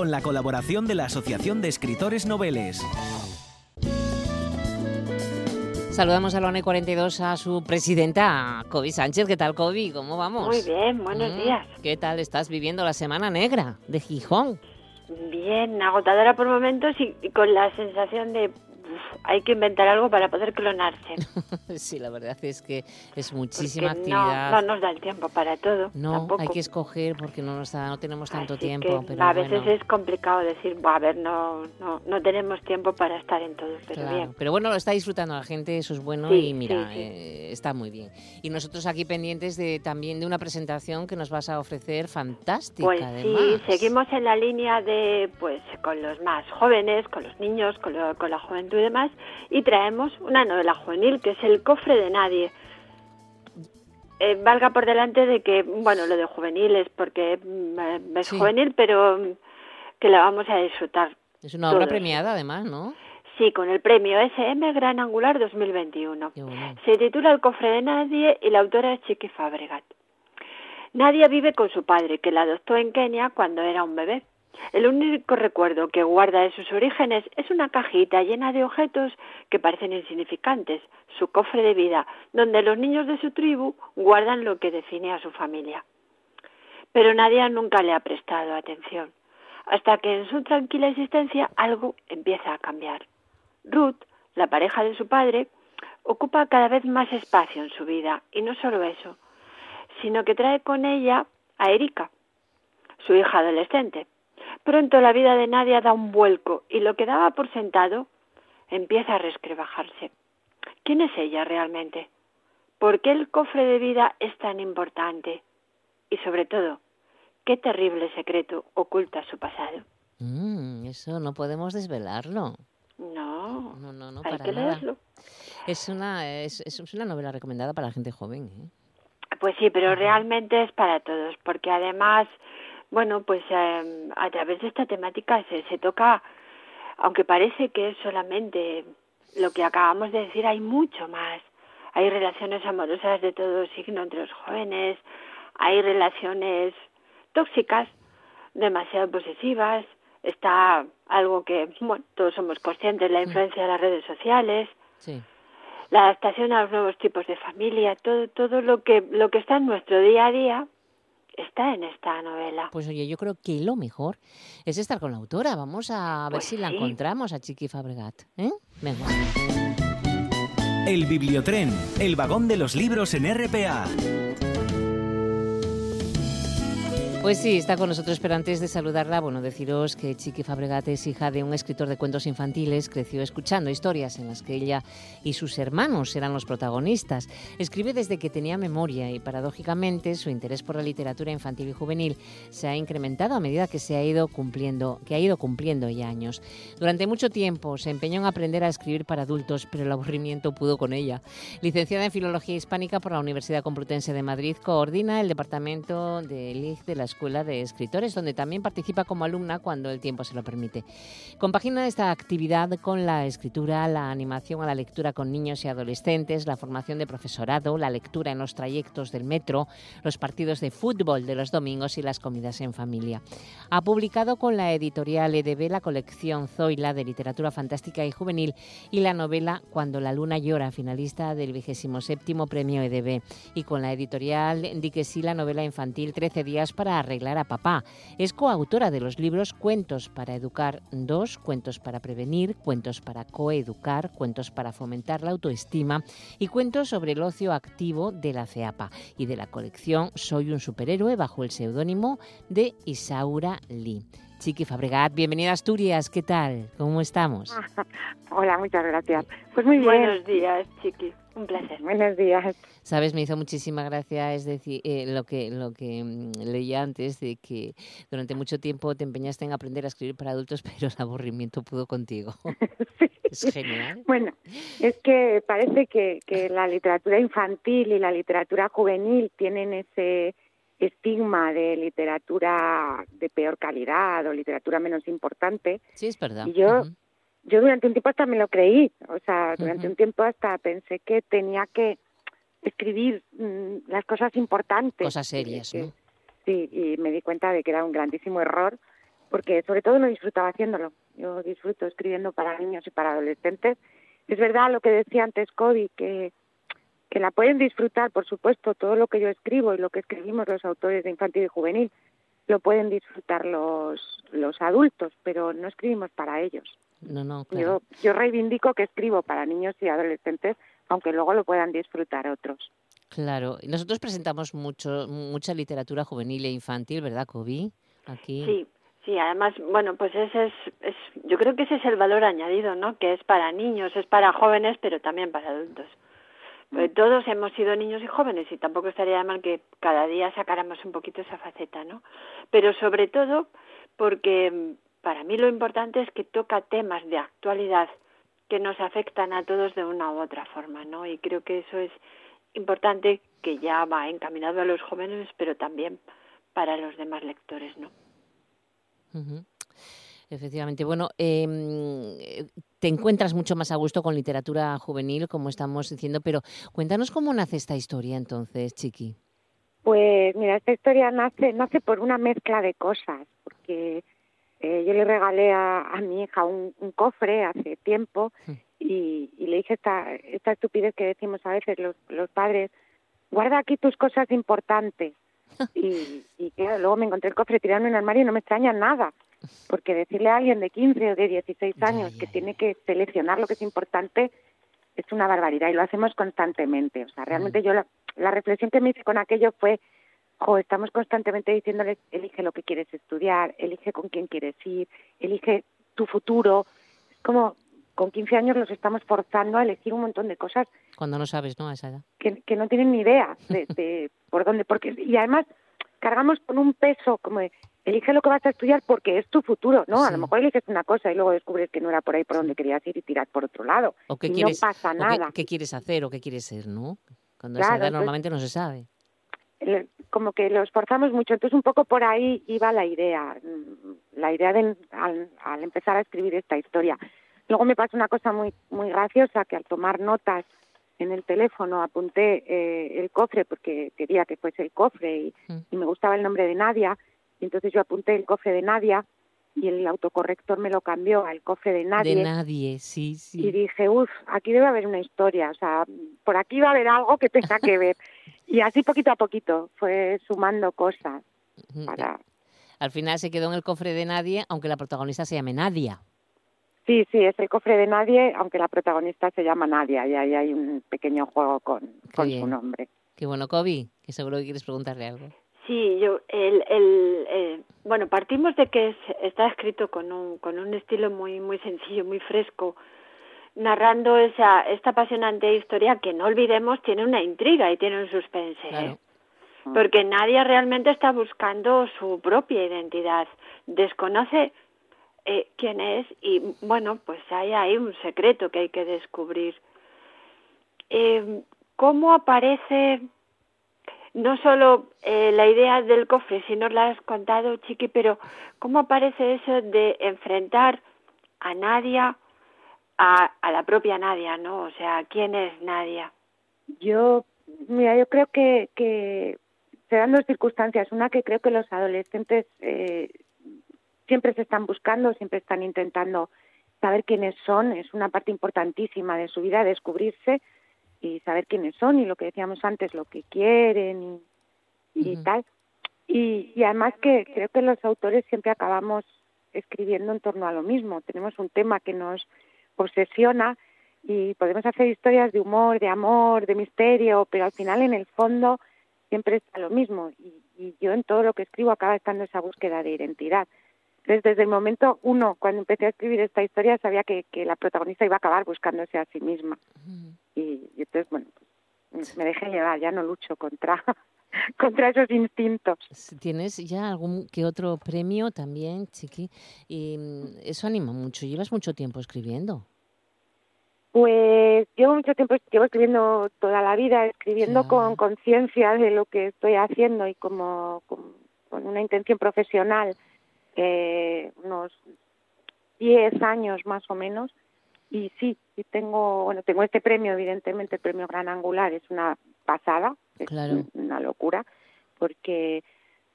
con la colaboración de la Asociación de Escritores Noveles. Saludamos a la ONE 42 a su presidenta, Kobe Sánchez. ¿Qué tal, Kobe? ¿Cómo vamos? Muy bien, buenos Mm, días. ¿Qué tal estás viviendo la Semana Negra de Gijón? Bien, agotadora por momentos y, y con la sensación de hay que inventar algo para poder clonarse. sí, la verdad es que es muchísima Porque actividad. no nos da el tiempo para todo. No, tampoco. hay que escoger porque no nos da, no tenemos tanto Así tiempo. que pero a veces bueno, es complicado decir, "Buah, a ver, no, no, no tenemos tiempo para estar en todo, pero claro. bien. Pero bueno, lo está disfrutando la gente, eso es bueno Sí, y mira, sí, sí. eh, está muy bien. Y nosotros aquí pendientes de también de una presentación que nos vas a ofrecer fantástica, Pues además. sí, seguimos en la línea de, pues, con los más jóvenes, con los niños, con, lo- con la juventud y demás, y traemos una novela juvenil que es El cofre de nadie. Eh, valga por delante de que, bueno, lo de juvenil es porque mm, eh, es Sí. juvenil, pero mm, que la vamos a disfrutar. Es una obra todos. premiada, además, ¿no? Sí, con el premio SM Gran Angular 2021. Qué bueno. Se titula El cofre de nadie y la autora es Chiqui Fabregat. Nadia vive con su padre, que la adoptó en Kenia cuando era un bebé. El único recuerdo que guarda de sus orígenes es una cajita llena de objetos que parecen insignificantes, su cofre de vida, donde los niños de su tribu guardan lo que define a su familia. Pero Nadia nunca le ha prestado atención, hasta que en su tranquila existencia algo empieza a cambiar. Ruth, la pareja de su padre, ocupa cada vez más espacio en su vida, y no solo eso, sino que trae con ella a Erika, su hija adolescente. Pronto la vida de Nadia da un vuelco y lo que daba por sentado empieza a resquebrajarse. ¿Quién es ella realmente? ¿Por qué el cofre de vida es tan importante? Y sobre todo, ¿qué terrible secreto oculta su pasado? Mm, eso no podemos desvelarlo. No, No, no, no, hay para que nada. leerlo. Es una, es, es una novela recomendada para la gente joven. ¿eh? Pues sí, pero realmente es para todos, porque además, bueno, pues eh, a través de esta temática se, se toca, aunque parece que es solamente lo que acabamos de decir, hay mucho más. Hay relaciones amorosas de todo signo entre los jóvenes, hay relaciones tóxicas, demasiado posesivas, está algo que, bueno, todos somos conscientes, la influencia de las redes sociales, Sí. la adaptación a los nuevos tipos de familia, todo, todo lo que, lo que está en nuestro día a día está en esta novela. Pues oye, yo creo que lo mejor es estar con la autora. Vamos a ver Pues si la encontramos a Chiqui Fabregat. ¿eh? Venga. El Bibliotren, el vagón de los libros en RPA. Pues sí, está con nosotros, pero antes de saludarla, bueno, deciros que Chiqui Fabregat es hija de un escritor de cuentos infantiles, creció escuchando historias en las que ella y sus hermanos eran los protagonistas. Escribe desde que tenía memoria y, paradójicamente, su interés por la literatura infantil y juvenil se ha incrementado a medida que se ha ido cumpliendo, que ha ido cumpliendo ya años. Durante mucho tiempo se empeñó en aprender a escribir para adultos, pero el aburrimiento pudo con ella. Licenciada en Filología Hispánica por la Universidad Complutense de Madrid, coordina el departamento de LIG de la Escuela de Escritores, donde también participa como alumna cuando el tiempo se lo permite. Compagina esta actividad con la escritura, la animación a la lectura con niños y adolescentes, la formación de profesorado, la lectura en los trayectos del metro, los partidos de fútbol de los domingos y las comidas en familia. Ha publicado con la editorial EDB la colección Zoila de literatura fantástica y juvenil y la novela Cuando la luna llora, finalista del 27 Premio EDB, y con la editorial Diquesí la novela infantil 13 días para arreglar a papá. Es coautora de los libros Cuentos para educar 2, Cuentos para prevenir, Cuentos para coeducar, Cuentos para fomentar la autoestima y Cuentos sobre el ocio activo de la CEAPA y de la colección Soy un superhéroe bajo el seudónimo de Isaura Lee. Chiqui Fabregat, bienvenida a Asturias, ¿qué tal? ¿Cómo estamos? Hola, muchas gracias. Pues muy bien. Buenos días, Chiqui. Un placer. Buenos días. Sabes, me hizo muchísima gracia, es decir, eh, lo que lo que mm, leía antes de que durante mucho tiempo te empeñaste en aprender a escribir para adultos, pero el aburrimiento pudo contigo. Es genial. Bueno, es que parece que, que la literatura infantil y la literatura juvenil tienen ese estigma de literatura de peor calidad o literatura menos importante. Sí, es verdad. Y yo, yo durante un tiempo hasta me lo creí, o sea, durante un tiempo hasta pensé que tenía que escribir mm, las cosas importantes. Cosas serias, que- ¿no? Sí, y me di cuenta de que era un grandísimo error, porque sobre todo no disfrutaba haciéndolo. Yo disfruto escribiendo para niños y para adolescentes. Es verdad lo que decía antes Cody, que, que la pueden disfrutar, por supuesto, todo lo que yo escribo y lo que escribimos los autores de infantil y juvenil, lo pueden disfrutar los, los adultos, pero no escribimos para ellos. No, no, claro. Yo, yo reivindico que escribo para niños y adolescentes, aunque luego lo puedan disfrutar otros. Claro. Y Nosotros presentamos mucho mucha literatura juvenil e infantil, ¿verdad, Kobe? Aquí. Sí, sí, además, bueno, pues ese es, es, yo creo que ese es el valor añadido, ¿no? Que es para niños, es para jóvenes, pero también para adultos. Pues todos hemos sido niños y jóvenes y tampoco estaría mal que cada día sacáramos un poquito esa faceta, ¿no? Pero sobre todo porque mm, para mí lo importante es que toca temas de actualidad que nos afectan a todos de una u otra forma, ¿no? Y creo que eso es importante que ya va encaminado a los jóvenes, pero también para los demás lectores, ¿no? Ujú. Efectivamente. Bueno, em, eh, te encuentras mucho más a gusto con literatura juvenil, como estamos diciendo, pero cuéntanos cómo nace esta historia entonces, Chiqui. Pues mira, esta historia nace, nace por una mezcla de cosas, porque eh, yo le regalé a, a mi hija un, un cofre hace tiempo y, y le dije esta, esta estupidez que decimos a veces los, los padres, guarda aquí tus cosas importantes. Y, y claro, luego me encontré el cofre tirado en el armario y no me extraña nada, porque decirle a alguien de 15 o de 16 años que tiene que seleccionar lo que es importante es una barbaridad y lo hacemos constantemente. O sea, realmente yo la, la reflexión que me hice con aquello fue, jo, estamos constantemente diciéndoles, elige lo que quieres estudiar, elige con quién quieres ir, elige tu futuro. Es como, con 15 años los estamos forzando a elegir un montón de cosas Cuando no sabes, ¿no? A esa edad. que, que no tienen ni idea de, de por dónde, porque y además cargamos con un peso como de, elige lo que vas a estudiar porque es tu futuro, ¿no? A lo mejor eliges una cosa y luego descubres que no era por ahí por donde querías ir y tiras por otro lado. ¿O qué y quieres, no pasa qué- nada. qué, quieres hacer o qué quieres ser, ¿no? Cuando Claro, edad entonces- normalmente no se sabe. Como que lo esforzamos mucho. Entonces, un poco por ahí iba la idea, mm, la idea de al, al empezar a escribir esta historia. Luego me pasó una cosa muy muy graciosa, que al tomar notas en el teléfono apunté eh, el cofre porque quería que fuese el cofre y, y me gustaba el nombre de Nadia. Y entonces yo apunté el cofre de Nadia y el autocorrector me lo cambió al cofre de Nadie. De nadie, sí, sí. Y dije, uff, aquí debe haber una historia, o sea, por aquí va a haber algo que tenga que ver. Y así poquito a poquito fue sumando cosas para... Al final se quedó en el cofre de nadie, aunque la protagonista se llame Nadia. Sí, sí, es el cofre de nadie, aunque la protagonista se llama Nadia y ahí hay un pequeño juego con, con su nombre. Qué bueno, Kobe, que seguro que quieres preguntarle algo. Sí, yo, el, el, eh, bueno, partimos de que es, está escrito con un, con un estilo muy, muy sencillo, muy fresco, narrando esa, esta apasionante historia que no olvidemos tiene una intriga y tiene un suspense. ¿eh? Porque nadie realmente está buscando su propia identidad, desconoce eh, quién es y bueno, pues hay ahí un secreto que hay que descubrir. Eh, ¿Cómo aparece no solo eh, la idea del cofre, si nos la has contado, Chiqui, pero cómo aparece eso de enfrentar a Nadia a, a la propia Nadia, ¿no? O sea, ¿quién es Nadia? Yo, mira, yo creo que, que se dan dos circunstancias. Una que creo que los adolescentes eh, siempre se están buscando, siempre están intentando saber quiénes son. Es una parte importantísima de su vida, descubrirse y saber quiénes son y lo que decíamos antes, lo que quieren y, y tal. Y, y además que creo que los autores siempre acabamos escribiendo en torno a lo mismo. Tenemos un tema que nos obsesiona y podemos hacer historias de humor, de amor, de misterio, pero al final en el fondo siempre está lo mismo y, y yo en todo lo que escribo acaba estando esa búsqueda de identidad. Desde el momento uno, cuando empecé a escribir esta historia, sabía que, que la protagonista iba a acabar buscándose a sí misma. Y, y entonces, bueno, pues, me dejé llevar, ya no lucho contra, contra esos instintos. ¿Tienes ya algún que otro premio también, Chiqui? Y eso anima mucho. ¿Llevas mucho tiempo escribiendo? Pues llevo mucho tiempo, llevo escribiendo toda la vida, escribiendo con conciencia de lo que estoy haciendo y como con una intención profesional eh, unos 10 años más o menos. Y sí, sí tengo, bueno, tengo este premio, evidentemente, el premio Gran Angular, es una pasada, es una locura, porque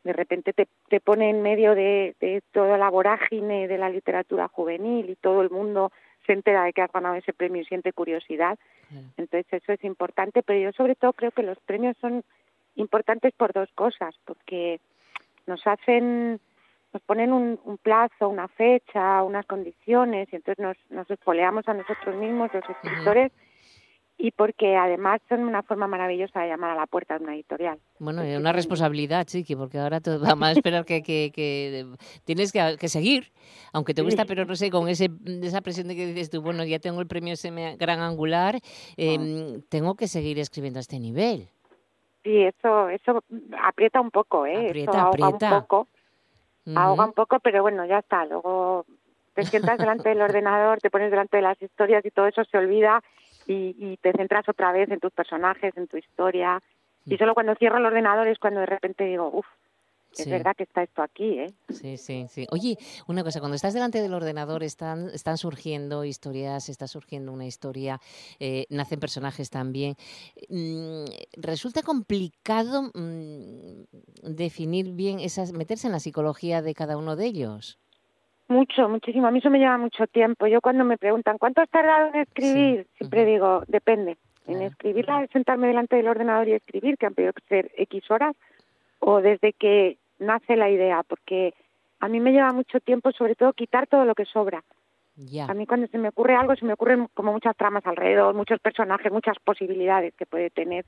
de repente te, te pone en medio de, de toda la vorágine de la literatura juvenil y todo el mundo se entera de que has ganado ese premio y siente curiosidad. Entonces eso es importante, pero yo sobre todo creo que los premios son importantes por dos cosas, porque nos hacen nos ponen un, un, plazo, una fecha, unas condiciones, y entonces nos, nos espoleamos a nosotros mismos, los escritores, y porque además son una forma maravillosa de llamar a la puerta de una editorial. Bueno, es una responsabilidad, Chiqui, porque ahora te vamos a esperar que, que, que tienes que, que, seguir, aunque te gusta, pero no sé, con ese, esa presión de que dices tú, bueno, ya tengo el premio Gran Angular, eh, tengo que seguir escribiendo a este nivel. Sí, eso, eso aprieta un poco, ¿eh? Aprieta, eso aprieta. un poco ahoga un poco, pero bueno, ya está. Luego te sientas delante del ordenador, te pones delante de las historias y todo eso se olvida y, y te centras otra vez en tus personajes, en tu historia. Y solo cuando cierro el ordenador es cuando de repente digo, uff, es verdad que está esto aquí, ¿eh? Sí, sí, sí. Oye, una cosa, cuando estás delante del ordenador están, están surgiendo historias, está surgiendo una historia, eh, nacen personajes también. Mm, resulta complicado mm, definir bien esas, meterse en la psicología de cada uno de ellos. Mucho, muchísimo. A mí eso me lleva mucho tiempo. Yo cuando me preguntan, ¿cuánto has tardado en escribir? Siempre digo, depende. En escribirla, es sentarme delante del ordenador y escribir, que han podido ser X horas, o desde que nace la idea, porque a mí me lleva mucho tiempo, sobre todo, quitar todo lo que sobra. A mí cuando se me ocurre algo, se me ocurren como muchas tramas alrededor, muchos personajes, muchas posibilidades que puede tener,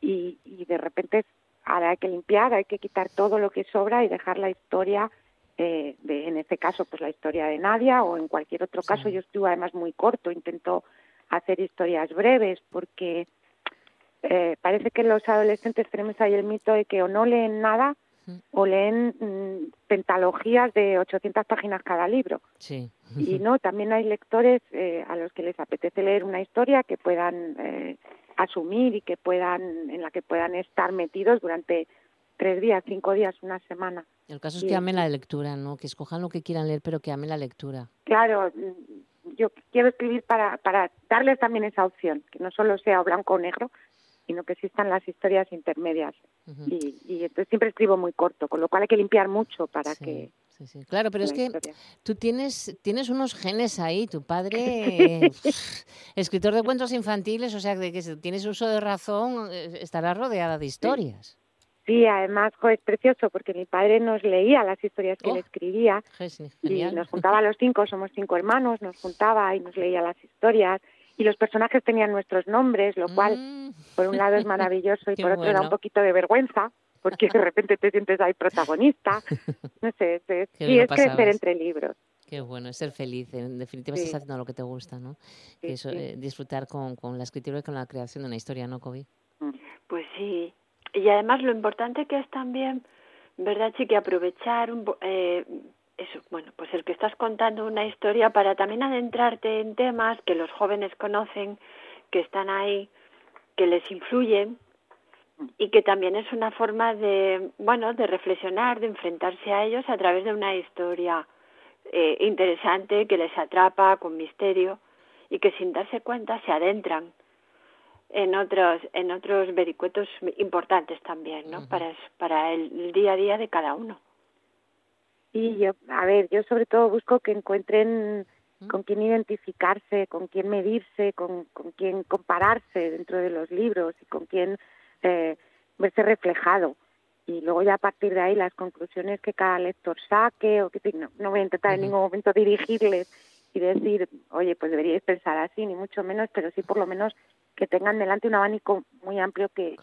y, y de repente ahora hay que limpiar, hay que quitar todo lo que sobra y dejar la historia, eh, de, en este caso, pues la historia de Nadia, o en cualquier otro caso, yo escribo además muy corto, intento hacer historias breves, porque eh, parece que los adolescentes tenemos ahí el mito de que o no leen nada o leen mm, pentalogías de 800 páginas cada libro. Sí. Y no, también hay lectores eh, a los que les apetece leer una historia que puedan eh, asumir y que puedan, en la que puedan estar metidos durante tres días, cinco días, una semana. El caso es que amen la lectura, ¿no? Que escojan lo que quieran leer, pero que amen la lectura. Claro, mm, yo quiero escribir para, para darles también esa opción, que no solo sea blanco o negro, sino que existan las historias intermedias. y, y entonces siempre escribo muy corto, con lo cual hay que limpiar mucho para que... Sí, sí. Claro, pero es que historia- tú tienes, tienes unos genes ahí. Tu padre, escritor de cuentos infantiles, o sea, que si tienes uso de razón, eh, estará rodeada de historias. Sí, además, jo, es precioso porque mi padre nos leía las historias que él escribía Ge- y Genial. nos juntaba a los cinco, somos cinco hermanos, nos juntaba y nos leía las historias y los personajes tenían nuestros nombres, lo cual por un lado es maravilloso y por otro da bueno. un poquito de vergüenza porque de repente te sientes ahí protagonista. No sé, es, bien es lo crecer pasabas. entre libros. Qué bueno, es ser feliz. En definitiva, Sí. estás haciendo lo que te gusta, ¿no? Que Sí, eso, sí. eh, disfrutar con, con la escritura y con la creación de una historia, ¿no, Kobe? Pues sí. Y además lo importante que es también, ¿verdad, Chiqui? Aprovechar un, po- eh, eso, bueno, pues el que estás contando una historia para también adentrarte en temas que los jóvenes conocen, que están ahí, que les influyen y que también es una forma de, bueno, de reflexionar, de enfrentarse a ellos a través de una historia eh, interesante que les atrapa con misterio y que sin darse cuenta se adentran en otros en otros vericuetos importantes también, ¿no? Para para el, el día a día de cada uno. Y yo, a ver, yo sobre todo busco que encuentren con quién identificarse, con quién medirse, con, con quién compararse dentro de los libros y con quién eh, verse reflejado. Y luego ya a partir de ahí las conclusiones que cada lector saque, o que no, no voy a intentar en ningún momento dirigirles y decir, oye, pues deberíais pensar así, ni mucho menos, pero sí por lo menos que tengan delante un abanico muy amplio que,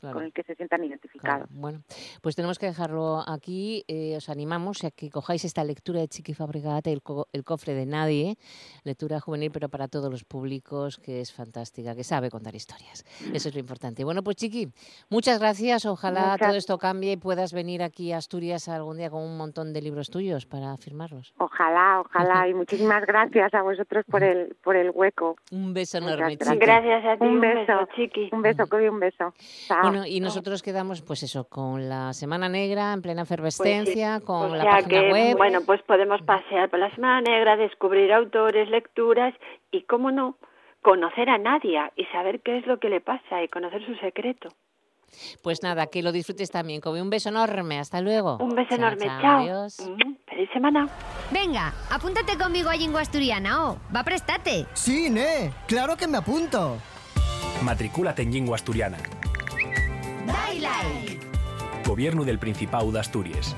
con el que se sientan identificados. Bueno, pues tenemos que dejarlo aquí. Eh, os animamos a que cojáis esta lectura de Chiqui Fabricate, el, el cofre de nadie, lectura juvenil, pero para todos los públicos, que es fantástica, que sabe contar historias. Eso es lo importante. Bueno, pues Chiqui, muchas gracias. Ojalá todo esto cambie y puedas venir aquí a Asturias algún día con un montón de libros tuyos para firmarlos. Ojalá, ojalá. y muchísimas gracias a vosotros por el, por el hueco. Un beso enorme, Chiqui. Gracias a ti. Un beso, Chiqui. Un beso, Kobe, un beso. Bueno, y nosotros quedamos, pues eso, con la Semana Negra en plena efervescencia, pues con la página web. Bueno, pues podemos pasear por la Semana Negra, descubrir autores, lecturas y, cómo no, conocer a Nadia y saber qué es lo que le pasa y conocer su secreto. Pues nada, que lo disfrutes también. Kobe, un beso enorme. Hasta luego. Un beso enorme. Chao. Adiós. Mm, feliz semana. Venga, apúntate conmigo a Lingua Asturiana, ¿o? Va, prestate. Sí, ne. Claro que me apunto. Matricúlate en Lingua Asturiana. Dai Gobierno del Principado de Asturias.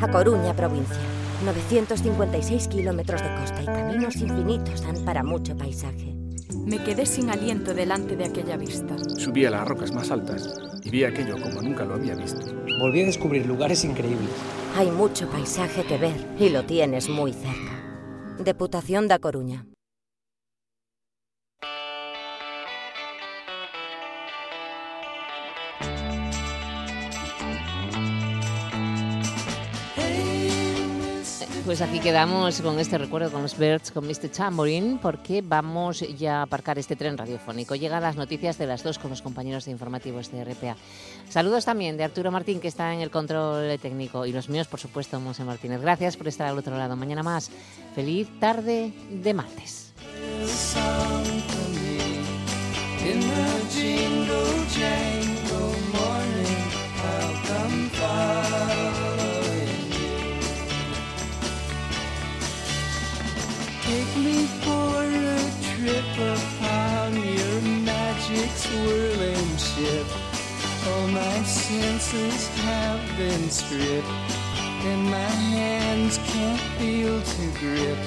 A Coruña, provincia. 956 kilómetros de costa y caminos infinitos dan para mucho paisaje. Me quedé sin aliento delante de aquella vista. Subí a las rocas más altas y vi aquello como nunca lo había visto. Volví a descubrir lugares increíbles. Hay mucho paisaje que ver y lo tienes muy cerca. Deputación da Coruña. Pues aquí quedamos con este recuerdo con los Birds, con Mr. Tambourine, porque vamos ya a aparcar este tren radiofónico. Llegan las noticias de las dos con los compañeros de informativos de RPA. Saludos también de Arturo Martín, que está en el control técnico, y los míos, por supuesto, Monse Martínez. Gracias por estar al otro lado. Mañana más. Feliz tarde de martes. Ship. All my senses have been stripped, and my hands can't feel to grip,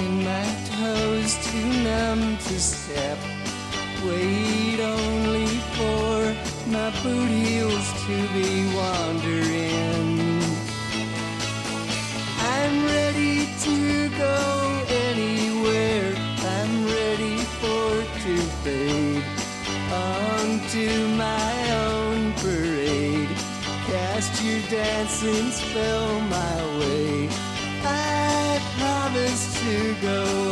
and my toes too numb to step. Wait only for my boot heels to be wandering. I'm ready to go dancing spell my way. I promise to go